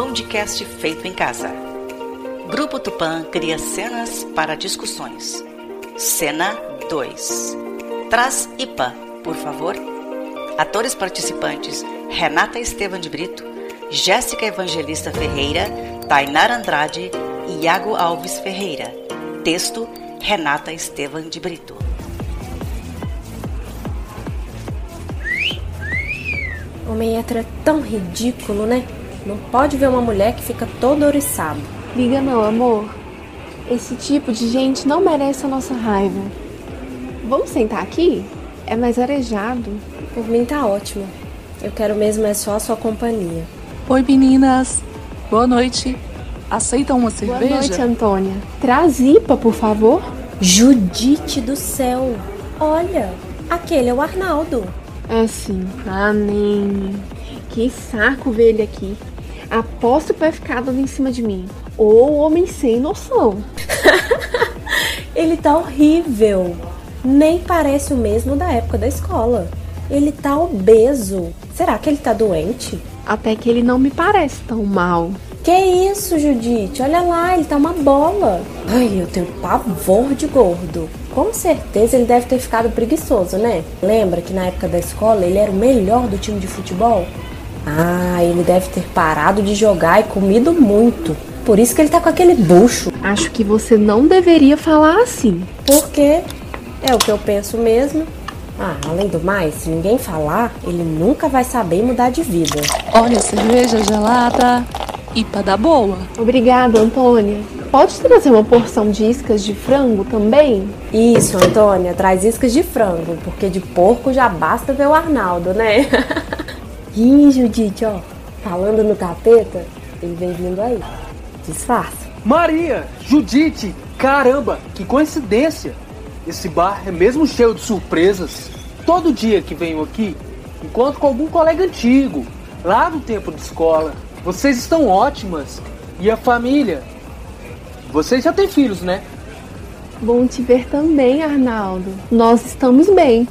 podcast feito em casa. Grupo Tupã cria cenas para discussões. Cena 2. Traz IPA, por favor. Atores participantes: Renata Estevam de Brito, Jéssica Evangelista Ferreira, Tainara Andrade e Iago Alves Ferreira. Texto: Renata Estevam de Brito. Homem hétero é tão ridículo, né? Não pode ver uma mulher que fica todo oriçado. Liga não, amor. Esse tipo de gente não merece a nossa raiva. Vamos sentar aqui? É mais arejado. Por mim tá ótimo. Eu quero mesmo é só a sua companhia. Oi, meninas. Boa noite. Aceitam uma cerveja? Boa noite, Antônia. Traz IPA, por favor. Judite do céu. Olha, aquele é o Arnaldo. Assim, ah, nem. Que saco ver ele aqui. Aposto que vai ficar dando em cima de mim. Ou homem sem noção. ele tá horrível. Nem parece o mesmo da época da escola. Ele tá obeso. Será que ele tá doente? Até que ele não me parece tão mal. Que isso, Judite? Olha lá, ele tá uma bola. Ai, eu tenho pavor de gordo. Com certeza ele deve ter ficado preguiçoso, né? Lembra que na época da escola ele era o melhor do time de futebol? Ah, ele deve ter parado de jogar e comido muito. Por isso que ele tá com aquele bucho. Acho que você não deveria falar assim. Por quê? É o que eu penso mesmo. Ah, além do mais, se ninguém falar, ele nunca vai saber mudar de vida. Olha, cerveja gelada. IPA da boa. Obrigada, Antônia. Pode trazer uma porção de iscas de frango também? Isso, Antônia, traz iscas de frango, porque de porco já basta ver o Arnaldo, né? Ih, Judite, ó, falando no capeta, ele vem vindo aí. Disfarça. Maria, Judite, caramba, que coincidência! Esse bar é mesmo cheio de surpresas. Todo dia que venho aqui, encontro com algum colega antigo, lá do tempo de escola. Vocês estão ótimas. E a família? Vocês já têm filhos, né? Bom te ver também, Arnaldo. Nós estamos bem.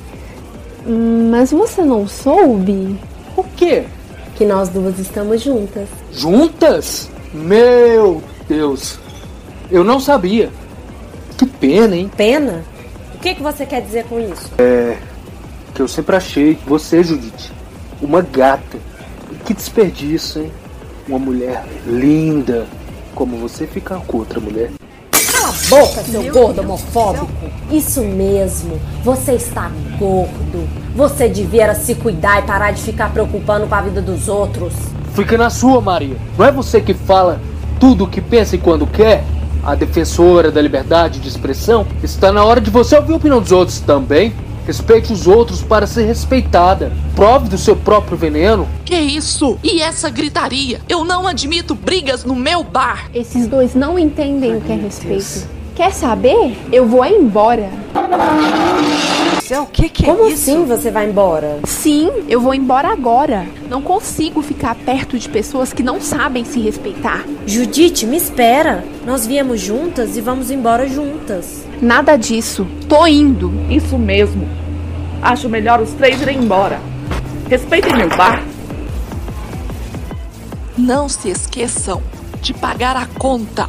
Mas você não soube? O quê? Que nós duas estamos juntas. Juntas? Meu Deus! Eu não sabia. Que pena, hein? Pena? O que, que você quer dizer com isso? É. Que eu sempre achei você, Judite, uma gata. Que desperdício, hein? Uma mulher linda como você ficar com outra mulher. A boca, seu Meu gordo homofóbico! Isso mesmo, você está gordo. Você devia se cuidar e parar de ficar preocupando com a vida dos outros. Fica na sua, Maria. Não é você que fala tudo o que pensa e quando quer? A defensora da liberdade de expressão está na hora de você ouvir a opinião dos outros também. Respeite os outros para ser respeitada. Prove do seu próprio veneno. Que isso? E essa gritaria? Eu não admito brigas no meu bar. Esses dois não entendem Ai, o que é respeito. Deus. Quer saber? Eu vou embora. O que, que é Como isso? assim você vai embora? Sim, eu vou embora agora. Não consigo ficar perto de pessoas que não sabem se respeitar. Judite, me espera. Nós viemos juntas e vamos embora juntas. Nada disso. Tô indo. Isso mesmo. Acho melhor os três irem embora. Respeitem meu bar. Não se esqueçam de pagar a conta.